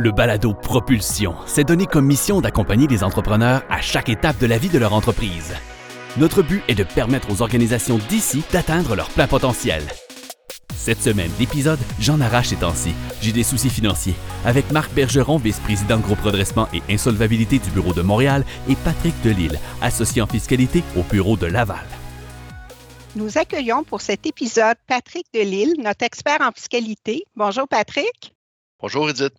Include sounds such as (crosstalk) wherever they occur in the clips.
Le balado Propulsion s'est donné comme mission d'accompagner les entrepreneurs à chaque étape de la vie de leur entreprise. Notre but est de permettre aux organisations d'ici d'atteindre leur plein potentiel. Cette semaine d'épisode, j'en arrache ces temps-ci. J'ai des soucis financiers. Avec Marc Bergeron, vice-président groupe redressement et insolvabilité du bureau de Montréal, et Patrick Delille, associé en fiscalité au bureau de Laval. Nous accueillons pour cet épisode Patrick Delille, notre expert en fiscalité. Bonjour Patrick. Bonjour Edith.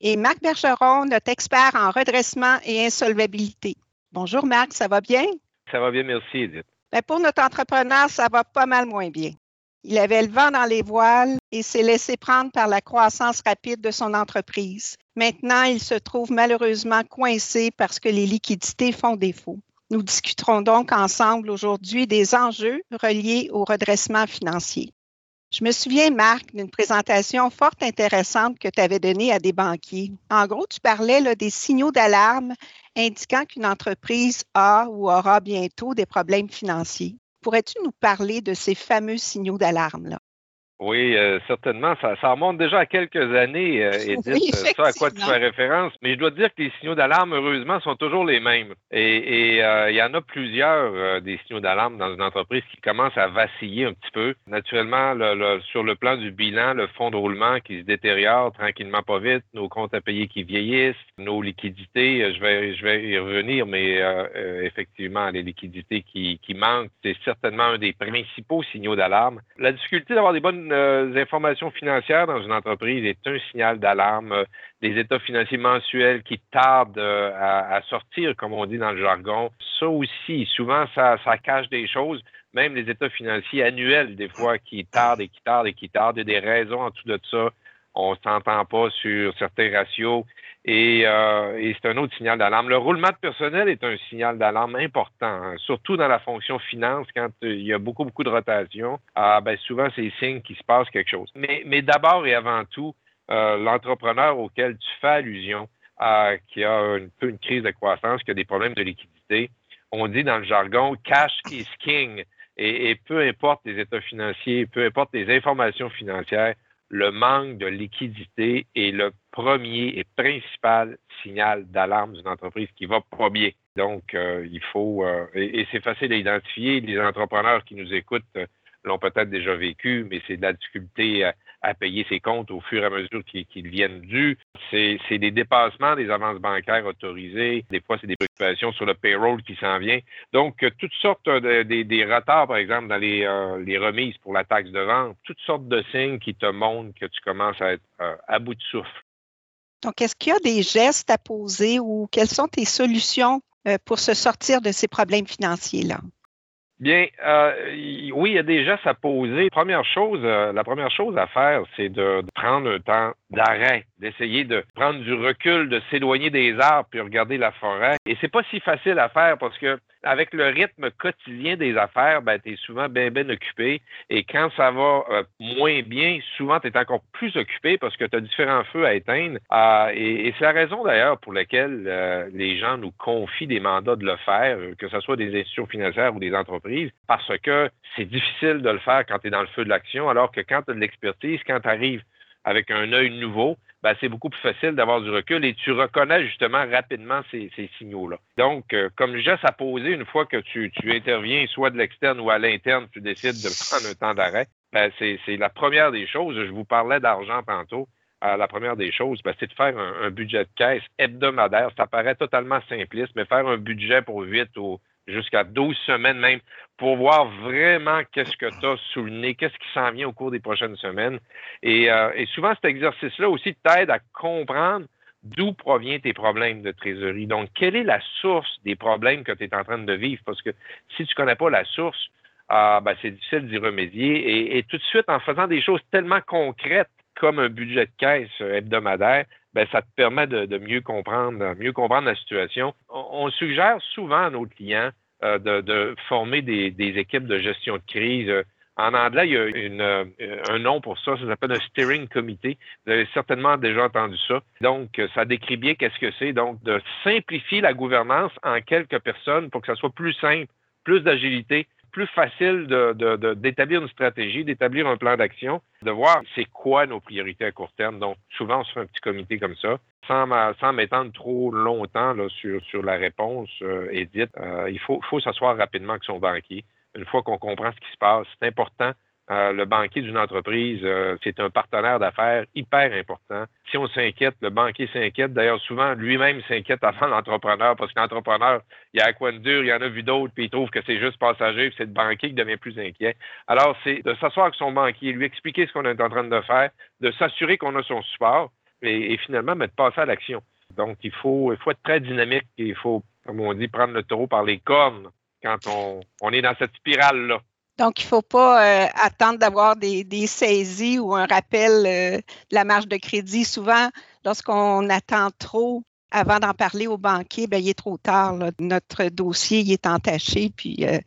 Et Marc Bergeron, notre expert en redressement et insolvabilité. Bonjour Marc, ça va bien? Ça va bien, merci Edith. Ben, pour notre entrepreneur, ça va pas mal moins bien. Il avait le vent dans les voiles et s'est laissé prendre par la croissance rapide de son entreprise. Maintenant, il se trouve malheureusement coincé parce que les liquidités font défaut. Nous discuterons donc ensemble aujourd'hui des enjeux reliés au redressement financier. Je me souviens, Marc, d'une présentation fort intéressante que tu avais donnée à des banquiers. En gros, tu parlais des signaux d'alarme indiquant qu'une entreprise a ou aura bientôt des problèmes financiers. Pourrais-tu nous parler de ces fameux signaux d'alarme-là? Oui, euh, certainement. Ça, ça, remonte déjà à quelques années, euh, (laughs) Edith, Oui, ça à quoi tu fais référence. Mais je dois te dire que les signaux d'alarme, heureusement, sont toujours les mêmes. Et, euh, il y en a plusieurs euh, des signaux d'alarme dans une entreprise qui commencent à vaciller un petit peu. Naturellement, le, le- sur le plan du bilan, le fonds de roulement qui se détériore tranquillement pas vite, nos comptes à payer qui vieillissent, nos liquidités, euh, je vais, je vais y revenir, mais euh, euh, effectivement, les liquidités qui, qui manquent, c'est certainement un des principaux signaux d'alarme. La difficulté d'avoir des bonnes euh, informations financières dans une entreprise est un signal d'alarme. Euh, Des états financiers mensuels qui tardent euh, à, à sortir, comme on dit dans le jargon. Ça aussi, souvent, ça, ça cache des choses. Même les états financiers annuels, des fois, qui tardent et qui tardent et qui tardent. Il y a des raisons en dessous de ça. On ne s'entend pas sur certains ratios. Et, euh, et c'est un autre signal d'alarme. Le roulement de personnel est un signal d'alarme important, hein, surtout dans la fonction finance, quand euh, il y a beaucoup, beaucoup de rotation. Ah, ben, souvent, c'est signe qu'il se passe quelque chose. Mais, mais d'abord et avant tout, euh, l'entrepreneur auquel tu fais allusion, euh, qui a un peu une crise de croissance, qui a des problèmes de liquidité, on dit dans le jargon cash is king. Et, et peu importe les états financiers, peu importe les informations financières, le manque de liquidité est le premier et principal signal d'alarme d'une entreprise qui va pas bien. Donc, euh, il faut, euh, et, c'est facile à identifier. Les entrepreneurs qui nous écoutent euh, l'ont peut-être déjà vécu, mais c'est de la difficulté à, payer ses comptes au fur et à mesure qu'ils viennent dus. C'est des dépassements des avances bancaires autorisées. Des fois, c'est des préoccupations sur le payroll qui s'en vient. Donc, euh, toutes sortes de, des- retards, par exemple, dans les, euh, les remises pour la taxe de vente, toutes sortes de signes qui te montrent que tu commences à être euh, à bout de souffle. Donc, est-ce qu'il y a des gestes à poser ou quelles sont tes solutions pour se sortir de ces problèmes financiers-là? Bien, euh, oui, il y a des gestes à. Première chose, euh, la première chose à faire, c'est de, de prendre un temps d'arrêt, d'essayer de prendre du recul, de s'éloigner des arbres puis regarder la forêt. Et c'est pas si facile à faire parce que avec le rythme quotidien des affaires, ben, tu es souvent bien, occupé. Et quand ça va euh, moins bien, souvent, tu es encore plus occupé parce que tu as différents feux à éteindre. Euh, et c'est la raison d'ailleurs pour laquelle euh, les gens nous confient des mandats de le faire, que ce soit des institutions financières ou des entreprises, parce que c'est difficile de le faire quand tu es dans le feu de l'action, alors que quand tu as de l'expertise, quand tu arrives avec un œil nouveau, ben, c'est beaucoup plus facile d'avoir du recul et tu reconnais justement rapidement ces, signaux-là. Donc, euh, comme geste à poser, une fois que tu, interviens, soit de l'externe ou à l'interne, tu décides de (laughs) prendre un temps d'arrêt, ben, c'est la première des choses. Je vous parlais d'argent tantôt. Euh, la première des choses, ben, c'est de faire un, un budget de caisse hebdomadaire. Ça paraît totalement simpliste, mais faire un budget pour 8 ou jusqu'à 12 semaines même, pour voir vraiment qu'est-ce que tu as sous le nez, qu'est-ce qui s'en vient au cours des prochaines semaines. Et, euh, et souvent, cet exercice-là aussi t'aide à comprendre d'où proviennent tes problèmes de trésorerie. Donc, quelle est la source des problèmes que tu es en train de vivre? Parce que si tu ne connais pas la source, ah, ben, c'est difficile d'y remédier. Et, tout de suite, en faisant des choses tellement concrètes comme un budget de caisse hebdomadaire, ben, ça te permet de, mieux comprendre, mieux comprendre la situation. On, suggère souvent à nos clients euh, de, former des, équipes de gestion de crise. Euh, En anglais, il y a euh, un nom pour ça, ça s'appelle un steering committee. Vous avez certainement déjà entendu ça. Donc, ça décrit bien qu'est-ce que c'est. Donc, de simplifier la gouvernance en quelques personnes pour que ça soit plus simple, plus d'agilité, plus facile d'établir une stratégie, d'établir un plan d'action, de voir c'est quoi nos priorités à court terme. Donc, souvent, on se fait un petit comité comme ça. Sans, m'étendre trop longtemps sur, sur la réponse, euh, Edith, euh, il faut, faut s'asseoir rapidement avec son banquier. Une fois qu'on comprend ce qui se passe, c'est important euh, le banquier d'une entreprise, euh, c'est un partenaire d'affaires hyper important. Si on s'inquiète, le banquier s'inquiète. D'ailleurs, souvent, lui-même s'inquiète avant (laughs) l'entrepreneur parce que l'entrepreneur, il y a à quoi de dur, il y en a vu d'autres, puis il trouve que c'est juste passager, puis c'est le banquier qui devient plus inquiet. Alors, c'est de s'asseoir avec son banquier, lui expliquer ce qu'on est en train de faire, de s'assurer qu'on a son support et, finalement, de passer à l'action. Donc, il faut, être très dynamique et il faut, comme on dit, prendre le taureau par les cornes quand on est dans cette spirale-là. Donc, il ne faut pas euh, attendre d'avoir des, saisies ou un rappel euh, de la marge de crédit. Souvent, lorsqu'on attend trop avant d'en parler au banquier, ben, il est trop tard. Notre dossier il est entaché, puis euh,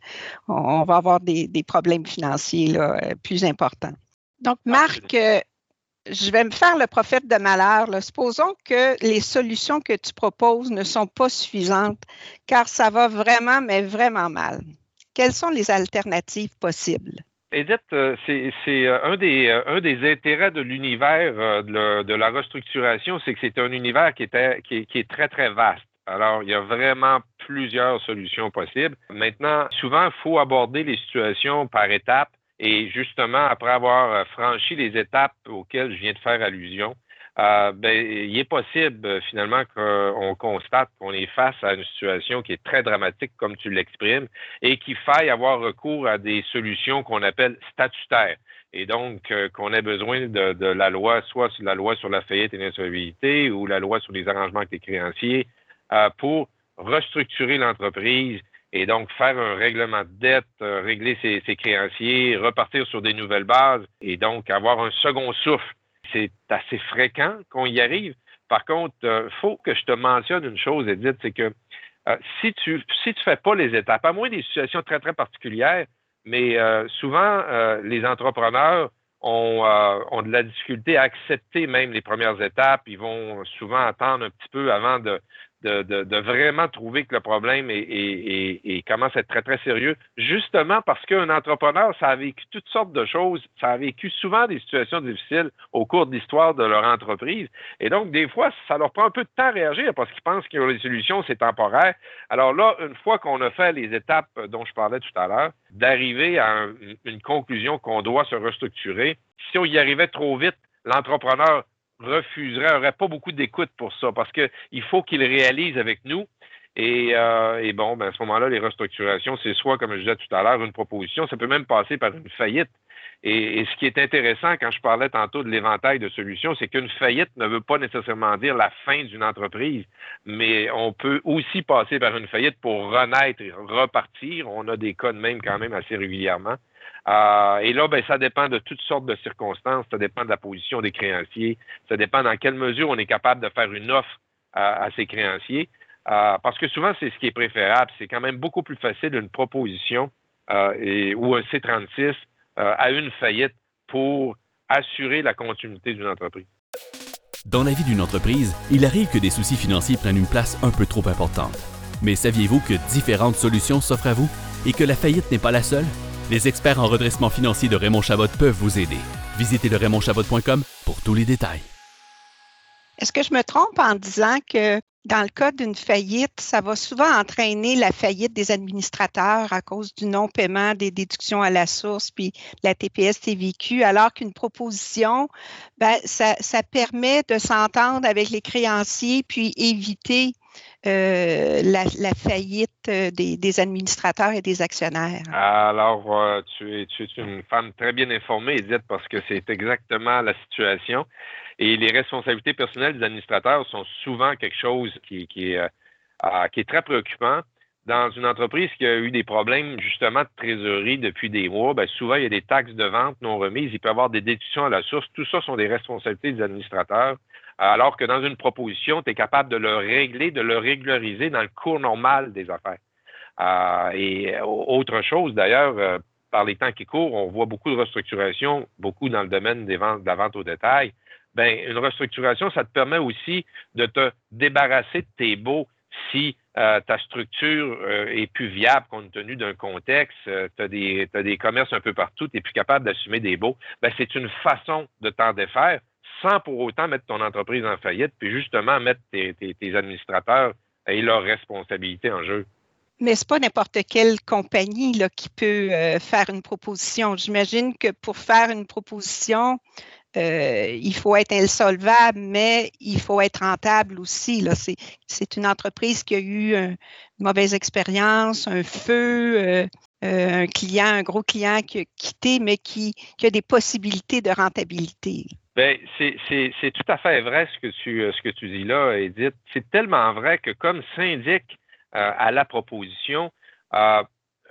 on, va avoir des, problèmes financiers plus importants. Donc, Marc, je vais me faire le prophète de malheur. Supposons que les solutions que tu proposes ne sont pas suffisantes, car ça va vraiment, mais vraiment mal. Quelles sont les alternatives possibles? Edith, euh, c'est euh, un des, euh, un des intérêts de l'univers de, la restructuration, c'est que c'est un univers qui, était, qui, est très, très vaste. Alors, il y a vraiment plusieurs solutions possibles. Maintenant, souvent, il faut aborder les situations par étapes. Et justement, après avoir franchi les étapes auxquelles je viens de faire allusion, euh, ben, il est possible euh, finalement qu'on constate qu'on est face à une situation qui est très dramatique, comme tu l'exprimes, et qu'il faille avoir recours à des solutions qu'on appelle statutaires. Et donc, euh, qu'on ait besoin de, la loi, soit la loi sur la faillite et l'insolvabilité ou la loi sur les arrangements avec les créanciers, pour restructurer l'entreprise et donc faire un règlement de dette, régler ses, ses créanciers, repartir sur des nouvelles bases et donc avoir un second souffle c'est assez fréquent qu'on y arrive. Par contre, il euh, faut que je te mentionne une chose, Edith, c'est que euh, si tu tu fais pas les étapes, à moins des situations très, très particulières, mais euh, souvent, les entrepreneurs ont, ont de la difficulté à accepter même les premières étapes. Ils vont souvent attendre un petit peu avant de, de, vraiment trouver que le problème est, commence à être très, très sérieux, justement parce qu'un entrepreneur, ça a vécu toutes sortes de choses, ça a vécu souvent des situations difficiles au cours de l'histoire de leur entreprise. Et donc, des fois, ça leur prend un peu de temps à réagir parce qu'ils pensent ont les solutions, c'est temporaire. Alors là, une fois qu'on a fait les étapes dont je parlais tout à l'heure, d'arriver à une conclusion qu'on doit se restructurer, si on y arrivait trop vite, l'entrepreneur refuserait, n'aurait pas beaucoup d'écoute pour ça, parce qu'il faut qu'il réalise avec nous. Euh, et, bon, ben à ce moment-là, les restructurations, c'est soit, comme je disais tout à l'heure, une proposition, ça peut même passer par une faillite. Et, ce qui est intéressant quand je parlais tantôt de l'éventail de solutions, c'est qu'une faillite ne veut pas nécessairement dire la fin d'une entreprise, mais on peut aussi passer par une faillite pour renaître et repartir. On a des cas de même quand même assez régulièrement. Euh, et là, ben, ça dépend de toutes sortes de circonstances. Ça dépend de la position des créanciers. Ça dépend dans quelle mesure on est capable de faire une offre à, ces créanciers. Euh, parce que souvent, c'est ce qui est préférable. C'est quand même beaucoup plus facile une proposition euh, et, ou un C36 à une faillite pour assurer la continuité d'une entreprise. Dans la vie d'une entreprise, il arrive que des soucis financiers prennent une place un peu trop importante. Mais saviez-vous que différentes solutions s'offrent à vous et que la faillite n'est pas la seule? Les experts en redressement financier de Raymond Chabot peuvent vous aider. Visitez le raymondchabot.com pour tous les détails. Est-ce que je me trompe en disant que dans le cas d'une faillite, ça va souvent entraîner la faillite des administrateurs à cause du non-paiement des déductions à la source puis la TPS TVQ, alors qu'une proposition, ben, ça permet de s'entendre avec les créanciers puis éviter euh, la, faillite euh, des, administrateurs et des actionnaires. Alors, euh, tu, es, une femme très bien informée, Edith, parce que c'est exactement la situation. Et les responsabilités personnelles des administrateurs sont souvent quelque chose qui, qui est très préoccupant. Dans une entreprise qui a eu des problèmes justement de trésorerie depuis des mois, bien, souvent il y a des taxes de vente non remises, il peut y avoir des déductions à la source. Tout ça sont des responsabilités des administrateurs alors que dans une proposition, tu es capable de le régler, de le régulariser dans le cours normal des affaires. Euh, et autre chose, d'ailleurs, euh, par les temps qui courent, on voit beaucoup de restructuration, beaucoup dans le domaine des ventes, de la vente au détail. Ben, une restructuration, ça te permet aussi de te débarrasser de tes baux Si euh, ta structure euh, est plus viable compte tenu d'un contexte, euh, tu as, des commerces un peu partout, tu n'es plus capable d'assumer des baux, ben, c'est une façon de t'en défaire sans pour autant mettre ton entreprise en faillite, puis justement mettre tes, administrateurs et leurs responsabilités en jeu. Mais ce n'est pas n'importe quelle compagnie qui peut faire une proposition. J'imagine que pour faire une proposition, euh, il faut être insolvable, mais il faut être rentable aussi. C'est une entreprise qui a eu une mauvaise expérience, un feu, euh, euh, un client, un gros client qui a quitté, mais qui, a des possibilités de rentabilité. Bien, c'est tout à fait vrai ce que tu, ce que tu dis là, Edith. C'est tellement vrai que comme syndic à la proposition,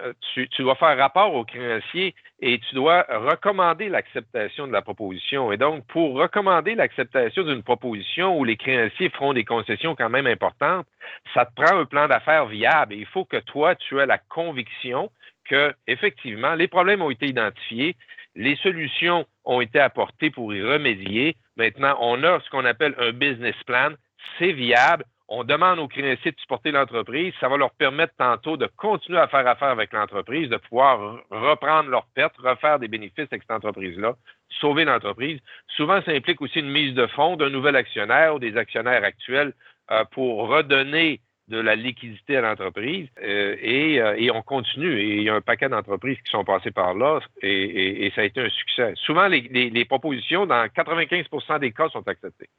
euh, tu, dois faire rapport au créancier et tu dois recommander l'acceptation de la proposition. Et donc, pour recommander l'acceptation d'une proposition où les créanciers feront des concessions quand même importantes, ça te prend un plan d'affaires viable. Il faut que toi, tu aies la conviction que, effectivement, les problèmes ont été identifiés, les solutions ont été apportées pour y remédier. Maintenant, on a ce qu'on appelle un business plan. C'est viable on demande aux créanciers de supporter l'entreprise. Ça va leur permettre tantôt de continuer à faire affaire avec l'entreprise, de pouvoir reprendre leurs pertes, refaire des bénéfices avec cette entreprise-là, sauver l'entreprise. Souvent, ça implique aussi une mise de fonds d'un nouvel actionnaire ou des actionnaires actuels euh, pour redonner de la liquidité à l'entreprise euh, euh, et, on continue. Il y a un paquet d'entreprises qui sont passées par là et, ça a été un succès. Souvent, les propositions, dans 95% des cas, sont acceptées.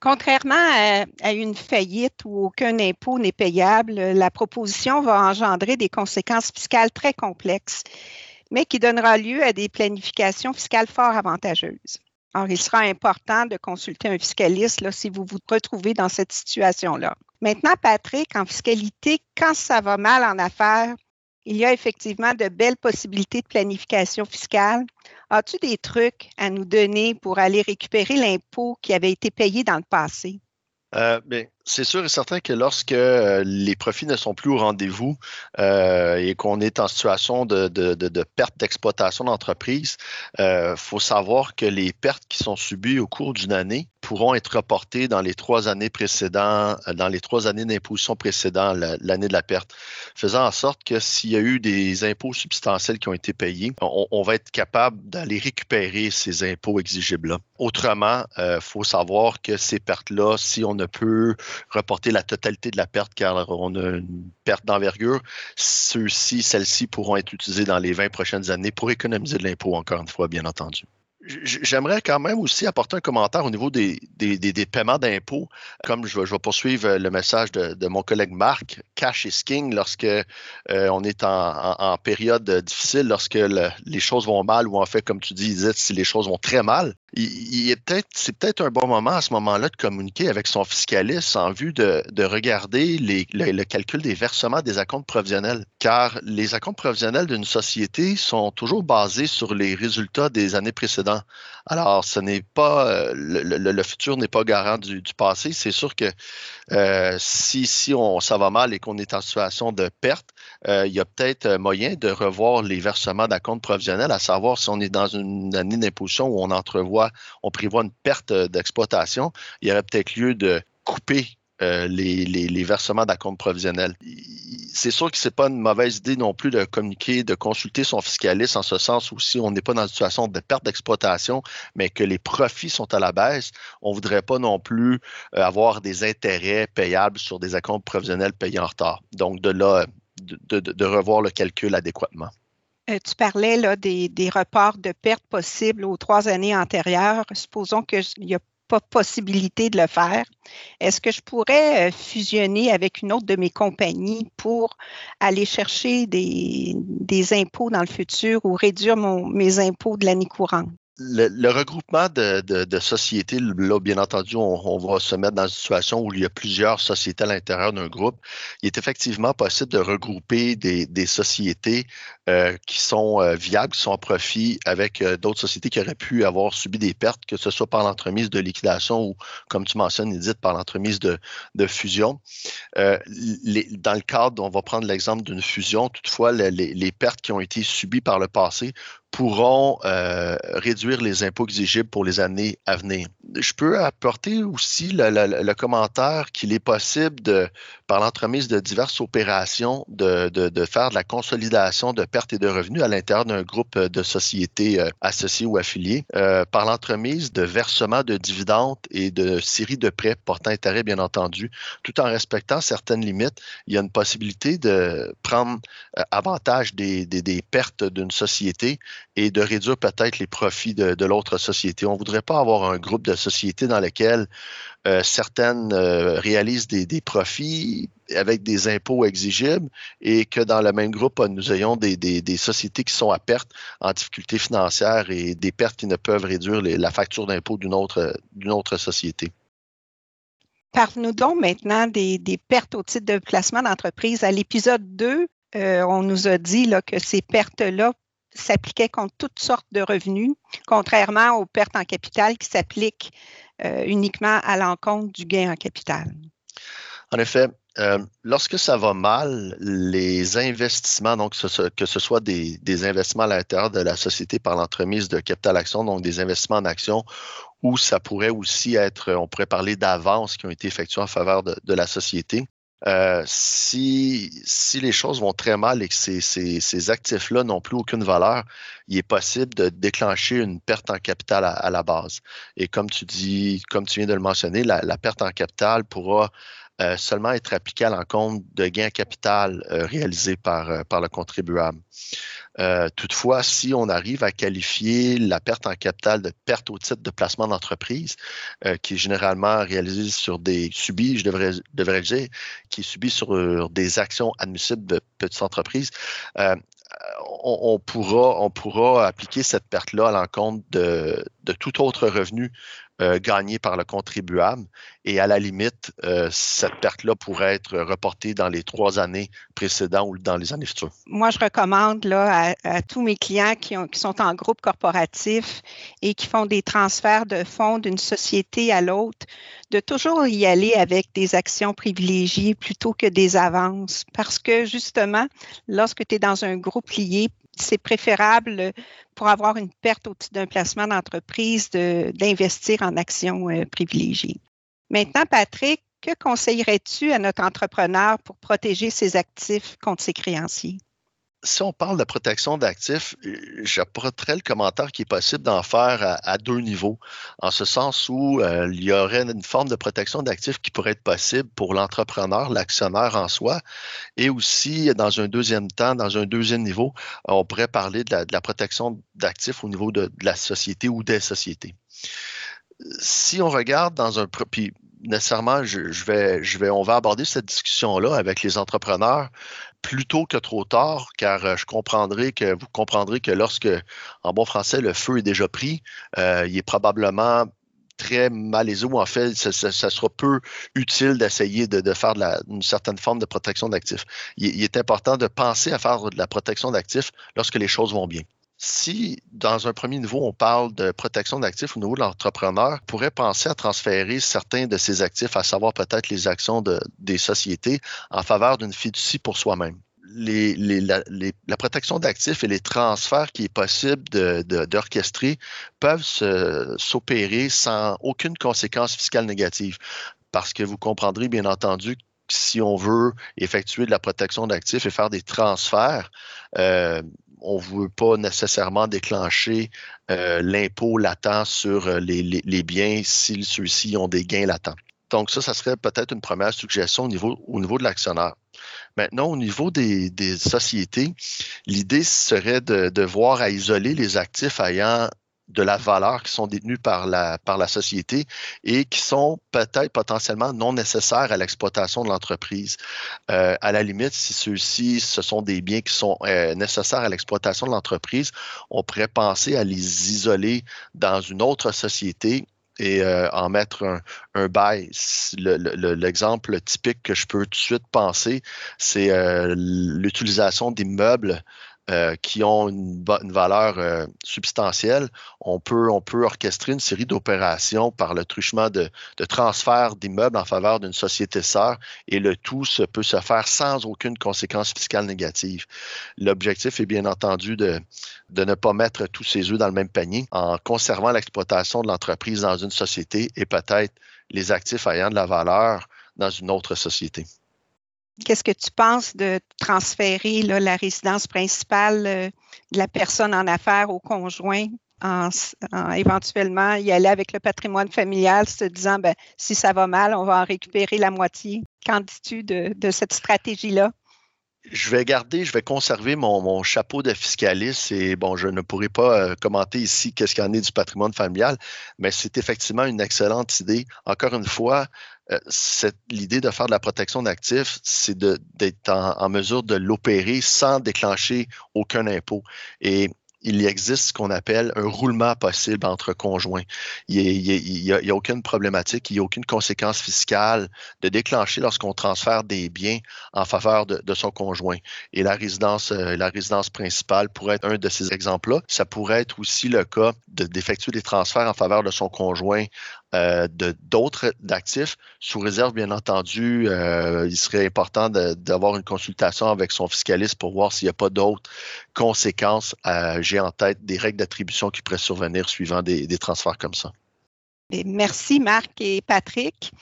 Contrairement à, une faillite où aucun impôt n'est payable, la proposition va engendrer des conséquences fiscales très complexes, mais qui donnera lieu à des planifications fiscales fort avantageuses. Alors, il sera important de consulter un fiscaliste là, si vous vous retrouvez dans cette situation-là. Maintenant, Patrick, en fiscalité, quand ça va mal en affaires, il y a effectivement de belles possibilités de planification fiscale. As-tu des trucs à nous donner pour aller récupérer l'impôt qui avait été payé dans le passé? Euh, c'est sûr et certain que lorsque euh, les profits ne sont plus au rendez-vous euh, et qu'on est en situation de, perte d'exploitation d'entreprise, il faut savoir que les pertes qui sont subies au cours d'une année pourront être reportées dans les trois années précédentes, dans les trois années d'imposition précédentes, l'année de la perte, faisant en sorte que s'il y a eu des impôts substantiels qui ont été payés, on, va être capable d'aller récupérer ces impôts exigibles-là. Autrement, il faut savoir que ces pertes-là, si on ne peut reporter la totalité de la perte car on a une perte d'envergure. Ceux-ci, celles-ci pourront être utilisés dans les 20 prochaines années pour économiser de l'impôt, encore une fois, bien entendu. J'aimerais quand même aussi apporter un commentaire au niveau des, paiements d'impôts. Comme je vais, poursuivre le message de, mon collègue Marc, cash is king lorsque euh, on est en, période difficile, lorsque les choses vont mal ou en fait, comme tu dis, si les choses vont très mal il, est peut-être, c'est peut-être un bon moment à ce moment-là de communiquer avec son fiscaliste en vue de, regarder le, calcul des versements des acomptes provisionnels. Car les acomptes provisionnels d'une société sont toujours basés sur les résultats des années précédentes. Alors, ce n'est pas euh, le, futur n'est pas garant du, passé. C'est sûr que euh, si, on, ça va mal et qu'on est en situation de perte, euh, il y a peut-être moyen de revoir les versements d'acomptes provisionnels, à savoir si on est dans une année d'imposition où on entrevoit, on prévoit une perte d'exploitation, il y aurait peut-être lieu de couper euh, les, versements d'acompte provisionnels. C'est sûr que ce n'est pas une mauvaise idée non plus de communiquer, de consulter son fiscaliste en ce sens où si on n'est pas dans une situation de perte d'exploitation, mais que les profits sont à la baisse, on ne voudrait pas non plus euh, avoir des intérêts payables sur des acomptes provisionnels payés en retard. Donc, de là, de, revoir le calcul adéquatement. Euh, tu parlais là, des, reports de pertes possibles aux trois années antérieures. Supposons qu'il y a pas possibilité de le faire, est-ce que je pourrais euh, fusionner avec une autre de mes compagnies pour aller chercher des, impôts dans le futur ou réduire mes impôts de l'année courante? Le, regroupement de, sociétés, là, bien entendu, on, va se mettre dans une situation où il y a plusieurs sociétés à l'intérieur d'un groupe. Il est effectivement possible de regrouper des, sociétés euh, qui sont euh, viables, qui sont en profit avec euh, d'autres sociétés qui auraient pu avoir subi des pertes, que ce soit par l'entremise de liquidation ou, comme tu mentionnes, Edith, par l'entremise de, fusion. dans le cadre, on va prendre l'exemple d'une fusion, toutefois, les, les pertes qui ont été subies par le passé pourront euh, réduire les impôts exigibles pour les années à venir. Je peux apporter aussi le, commentaire qu'il est possible, de, par l'entremise de diverses opérations, de, faire de la consolidation de pertes et de revenus à l'intérieur d'un groupe de sociétés euh, associées ou affiliées, euh, par l'entremise de versements de dividendes et de séries de prêts portant intérêt, bien entendu, tout en respectant certaines limites. Il y a une possibilité de prendre avantage des, pertes d'une société et de réduire peut-être les profits de, l'autre société. On ne voudrait pas avoir un groupe de sociétés dans lesquelles euh, certaines euh, réalisent des, profits avec des impôts exigibles et que dans le même groupe, nous ayons des, sociétés qui sont à perte, en difficulté financière et des pertes qui ne peuvent réduire la facture d'impôt d'une autre, société. Parle-nous donc maintenant des, pertes au titre de placement d'entreprise. À l'épisode 2, euh, on nous a dit là, que ces pertes-là s'appliquait contre toutes sortes de revenus, contrairement aux pertes en capital qui s'appliquent euh, uniquement à l'encontre du gain en capital. En effet, euh, lorsque ça va mal, les investissements, donc que ce soit des, investissements à l'intérieur de la société par l'entremise de capital action, donc des investissements en actions, ou ça pourrait aussi être, on pourrait parler d'avances qui ont été effectuées en faveur de la société, euh, si, si les choses vont très mal et que ces, ces, actifs-là n'ont plus aucune valeur, il est possible de déclencher une perte en capital à, la base. Et comme tu dis, comme tu viens de le mentionner, la, la perte en capital pourra euh, seulement être appliquée à l'encontre de gains en capital euh, réalisés par, par le contribuable. Euh, toutefois, si on arrive à qualifier la perte en capital de perte au titre de placement d'entreprise, euh, qui est généralement réalisée sur des subis, je devrais, devrais dire, qui est subi sur des actions admissibles de petites entreprises, euh, on, pourra, appliquer cette perte-là à l'encontre de tout autre revenu euh, gagné par le contribuable. Et à la limite, euh, cette perte-là pourrait être reportée dans les trois années précédentes ou dans les années futures. Moi, je recommande là, à, tous mes clients qui, ont, qui, sont en groupe corporatif et qui font des transferts de fonds d'une société à l'autre, de toujours y aller avec des actions privilégiées plutôt que des avances. Parce que justement, lorsque tu es dans un groupe lié, c'est préférable pour avoir une perte au titre d'un placement d'entreprise d'investir en actions euh, privilégiées. Maintenant, Patrick, que conseillerais-tu à notre entrepreneur pour protéger ses actifs contre ses créanciers? Si on parle de protection d'actifs, euh, j'apporterais le commentaire qui est possible d'en faire à, deux niveaux, en ce sens où euh, il y aurait une forme de protection d'actifs qui pourrait être possible pour l'entrepreneur, l'actionnaire en soi, et aussi dans un deuxième temps, dans un deuxième niveau, on pourrait parler de la, protection d'actifs au niveau de, la société ou des sociétés. Si on regarde dans un puis nécessairement, je, vais, je vais, on va aborder cette discussion-là avec les entrepreneurs plus tôt que trop tard, car euh, je comprendrai que vous comprendrez que lorsque, en bon français, le feu est déjà pris, euh, il est probablement très malaisé ou en fait, ça, sera peu utile d'essayer de, faire une certaine forme de protection d'actifs. il, est important de penser à faire de la protection d'actifs lorsque les choses vont bien si, dans un premier niveau, on parle de protection d'actifs au niveau de l'entrepreneur, pourrait penser à transférer certains de ses actifs, à savoir peut-être les actions de, des sociétés, en faveur d'une fiducie pour soi-même. la, protection d'actifs et les transferts qui est possible d'orchestrer peuvent s'opérer sans aucune conséquence fiscale négative. Parce que vous comprendrez bien entendu que si on veut effectuer de la protection d'actifs et faire des transferts, euh, on ne veut pas nécessairement déclencher euh, l'impôt latent sur euh, les, biens si ceux-ci ont des gains latents. Donc ça, ça serait peut-être une première suggestion au niveau, au niveau de l'actionnaire. Maintenant, au niveau des, sociétés, l'idée serait de, voir à isoler les actifs ayant de la valeur qui sont détenues par la, société et qui sont peut-être potentiellement non nécessaires à l'exploitation de l'entreprise. Euh, à la limite, si ceux-ci, ce sont des biens qui sont euh, nécessaires à l'exploitation de l'entreprise, on pourrait penser à les isoler dans une autre société et euh, en mettre un, bail. L'exemple typique que je peux tout de suite penser, c'est l'utilisation d'immeubles euh, qui ont une, valeur euh, substantielle, on peut, orchestrer une série d'opérations par le truchement de, de transfert d'immeubles en faveur d'une société sœur et le tout se, peut se faire sans aucune conséquence fiscale négative. L'objectif est bien entendu de, de ne pas mettre tous ses œufs dans le même panier en conservant l'exploitation de l'entreprise dans une société et peut-être les actifs ayant de la valeur dans une autre société. Qu'est-ce que tu penses de transférer la résidence principale euh, de la personne en affaires au conjoint en, éventuellement y aller avec le patrimoine familial, se disant ben, si ça va mal, on va en récupérer la moitié? Qu'en dis-tu de, cette stratégie-là? je vais garder, je vais conserver mon, chapeau de fiscaliste et bon, je ne pourrai pas euh, commenter ici qu'est-ce qu'il en est du patrimoine familial, mais c'est effectivement une excellente idée. Encore une fois, l'idée de faire de la protection d'actifs, c'est d'être en, mesure de l'opérer sans déclencher aucun impôt. Et il existe ce qu'on appelle un roulement possible entre conjoints. Il n'y a, aucune problématique, il n'y a aucune conséquence fiscale de déclencher lorsqu'on transfère des biens en faveur de, son conjoint. Et la résidence, euh, la résidence principale pourrait être un de ces exemples-là. Ça pourrait être aussi le cas d'effectuer des transferts en faveur de son conjoint euh, de d'autres d'actifs, sous réserve, bien entendu, euh, il serait important d'avoir une consultation avec son fiscaliste pour voir s'il n'y a pas d'autres conséquences. J'ai en tête des règles d'attribution qui pourraient survenir suivant des, transferts comme ça. merci Marc et Patrick.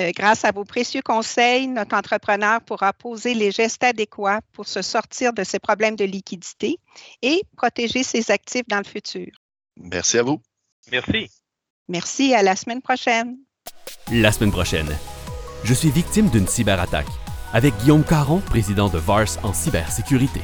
Euh, grâce à vos précieux conseils, notre entrepreneur pourra poser les gestes adéquats pour se sortir de ses problèmes de liquidité et protéger ses actifs dans le futur. Merci à vous. Merci. Merci, à la semaine prochaine. La semaine prochaine, je suis victime d'une cyberattaque avec Guillaume Caron, président de VARS en cybersécurité.